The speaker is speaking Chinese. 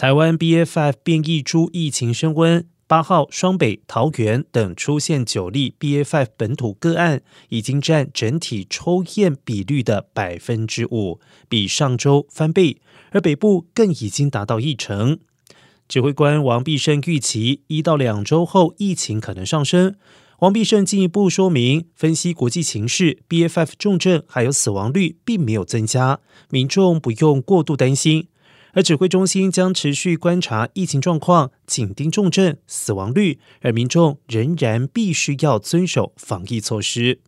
台湾 BA.5 变异株疫情升温，八号双北、桃园等出现九例 BA.5 本土个案，已经占整体抽验比率的百分之五，比上周翻倍，而北部更已经达到一成。指挥官王必胜预期，一到两周后疫情可能上升。王必胜进一步说明，分析国际形势，BA.5 重症还有死亡率并没有增加，民众不用过度担心。而指挥中心将持续观察疫情状况，紧盯重症、死亡率，而民众仍然必须要遵守防疫措施。